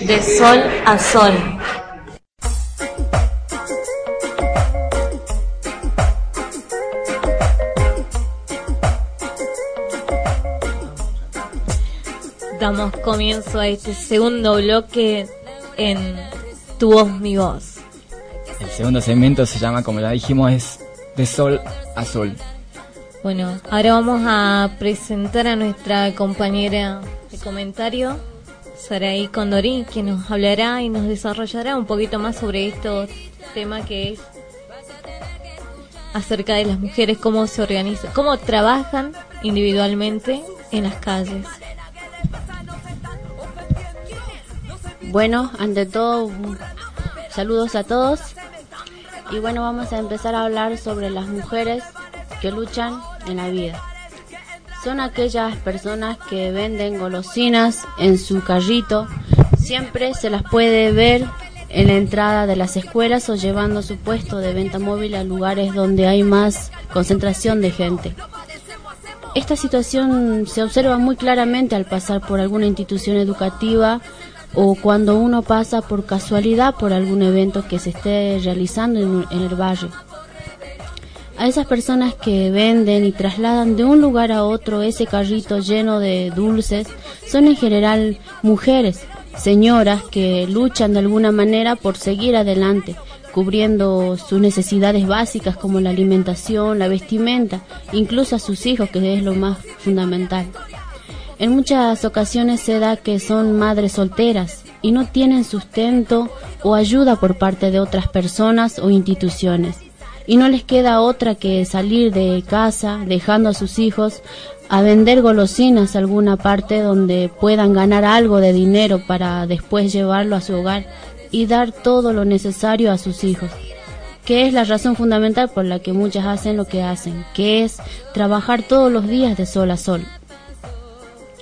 De sol a sol. Damos comienzo a este segundo bloque en Tu voz, mi voz. El segundo segmento se llama, como ya dijimos, es De sol a sol. Bueno, ahora vamos a presentar a nuestra compañera de comentario, Saraí Condorí, que nos hablará y nos desarrollará un poquito más sobre este tema que es acerca de las mujeres, cómo se organizan, cómo trabajan individualmente en las calles. Bueno, ante todo, saludos a todos. Y bueno, vamos a empezar a hablar sobre las mujeres que luchan en la vida. Son aquellas personas que venden golosinas en su carrito. Siempre se las puede ver en la entrada de las escuelas o llevando su puesto de venta móvil a lugares donde hay más concentración de gente. Esta situación se observa muy claramente al pasar por alguna institución educativa o cuando uno pasa por casualidad por algún evento que se esté realizando en, el barrio a esas personas que venden y trasladan de un lugar a otro ese carrito lleno de dulces son en general mujeres, señoras que luchan de alguna manera por seguir adelante, cubriendo sus necesidades básicas como la alimentación, la vestimenta, incluso a sus hijos, que es lo más fundamental. En muchas ocasiones se da que son madres solteras y no tienen sustento o ayuda por parte de otras personas o instituciones y no les queda otra que salir de casa dejando a sus hijos a vender golosinas a alguna parte donde puedan ganar algo de dinero para después llevarlo a su hogar y dar todo lo necesario a sus hijos, que es la razón fundamental por la que muchas hacen lo que hacen, que es trabajar todos los días de sol a sol.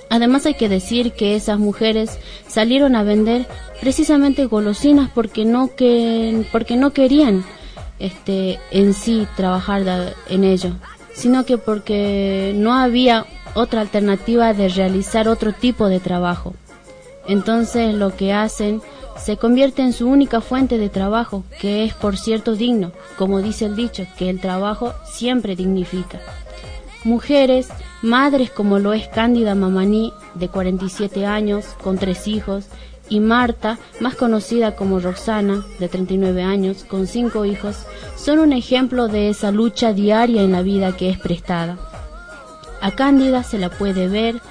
Además hay que decir que esas mujeres salieron a vender precisamente golosinas porque no que porque no querían este, en sí trabajar en ello, sino que porque no había otra alternativa de realizar otro tipo de trabajo. Entonces lo que hacen se convierte en su única fuente de trabajo, que es por cierto digno, como dice el dicho, que el trabajo siempre dignifica. Mujeres, madres como lo es Cándida Mamaní, de 47 años, con tres hijos, y Marta, más conocida como Roxana, de 39 años, con cinco hijos, son un ejemplo de esa lucha diaria en la vida que es prestada. A Cándida se la puede ver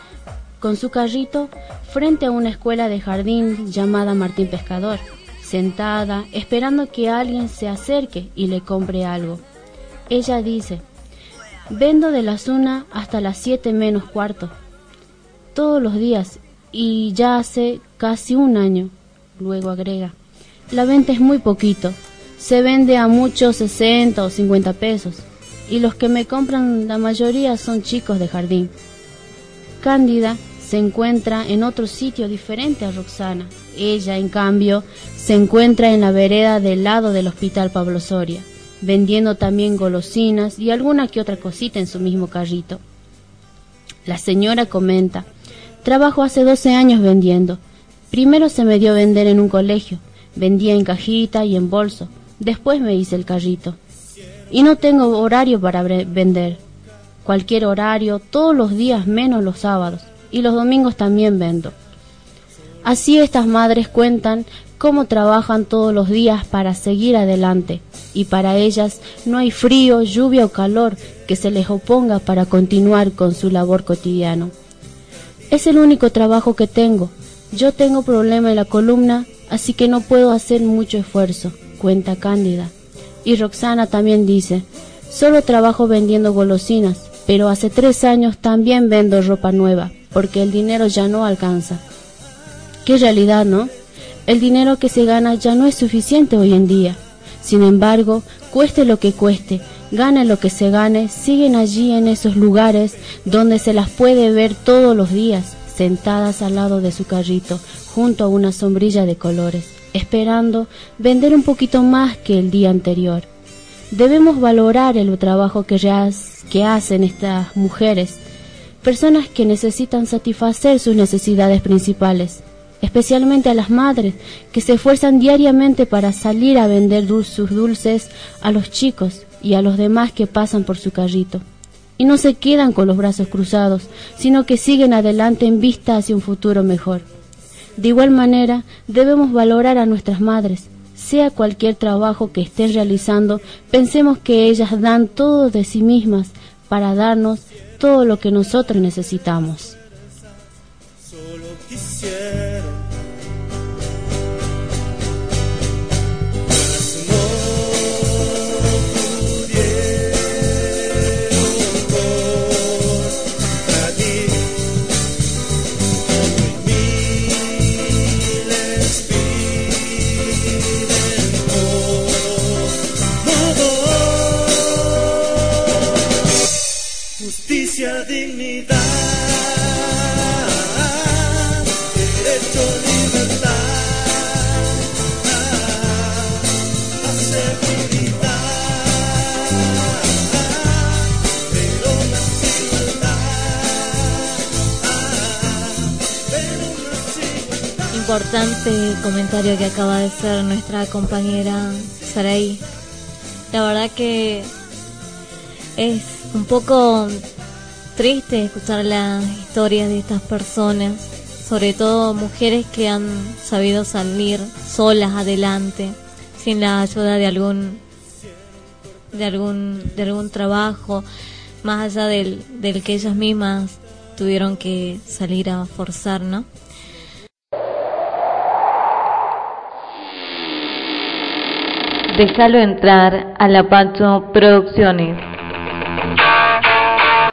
con su carrito frente a una escuela de jardín llamada Martín Pescador, sentada esperando que alguien se acerque y le compre algo. Ella dice, vendo de las una hasta las siete menos cuarto, todos los días y ya hace casi un año. Luego agrega, la venta es muy poquito, se vende a muchos 60 o 50 pesos y los que me compran la mayoría son chicos de jardín. Cándida se encuentra en otro sitio diferente a Roxana. Ella, en cambio, se encuentra en la vereda del lado del Hospital Pablo Soria, vendiendo también golosinas y alguna que otra cosita en su mismo carrito. La señora comenta, Trabajo hace 12 años vendiendo. Primero se me dio vender en un colegio. Vendía en cajita y en bolso. Después me hice el carrito. Y no tengo horario para vender. Cualquier horario, todos los días menos los sábados. Y los domingos también vendo. Así estas madres cuentan cómo trabajan todos los días para seguir adelante. Y para ellas no hay frío, lluvia o calor que se les oponga para continuar con su labor cotidiano. Es el único trabajo que tengo. Yo tengo problema en la columna, así que no puedo hacer mucho esfuerzo. cuenta Cándida. Y Roxana también dice, solo trabajo vendiendo golosinas, pero hace tres años también vendo ropa nueva, porque el dinero ya no alcanza. Qué realidad, ¿no? El dinero que se gana ya no es suficiente hoy en día. Sin embargo, cueste lo que cueste, gane lo que se gane, siguen allí en esos lugares donde se las puede ver todos los días, sentadas al lado de su carrito, junto a una sombrilla de colores, esperando vender un poquito más que el día anterior. Debemos valorar el trabajo que, que hacen estas mujeres, personas que necesitan satisfacer sus necesidades principales, especialmente a las madres que se esfuerzan diariamente para salir a vender sus dulces a los chicos y a los demás que pasan por su carrito. Y no se quedan con los brazos cruzados, sino que siguen adelante en vista hacia un futuro mejor. De igual manera, debemos valorar a nuestras madres. Sea cualquier trabajo que estén realizando, pensemos que ellas dan todo de sí mismas para darnos todo lo que nosotros necesitamos. Importante comentario que acaba de hacer nuestra compañera Saraí. La verdad que es un poco triste escuchar las historias de estas personas, sobre todo mujeres que han sabido salir solas adelante, sin la ayuda de algún de algún de algún trabajo, más allá del, del que ellas mismas tuvieron que salir a forzar, ¿no? Déjalo entrar a la Pacho Producciones.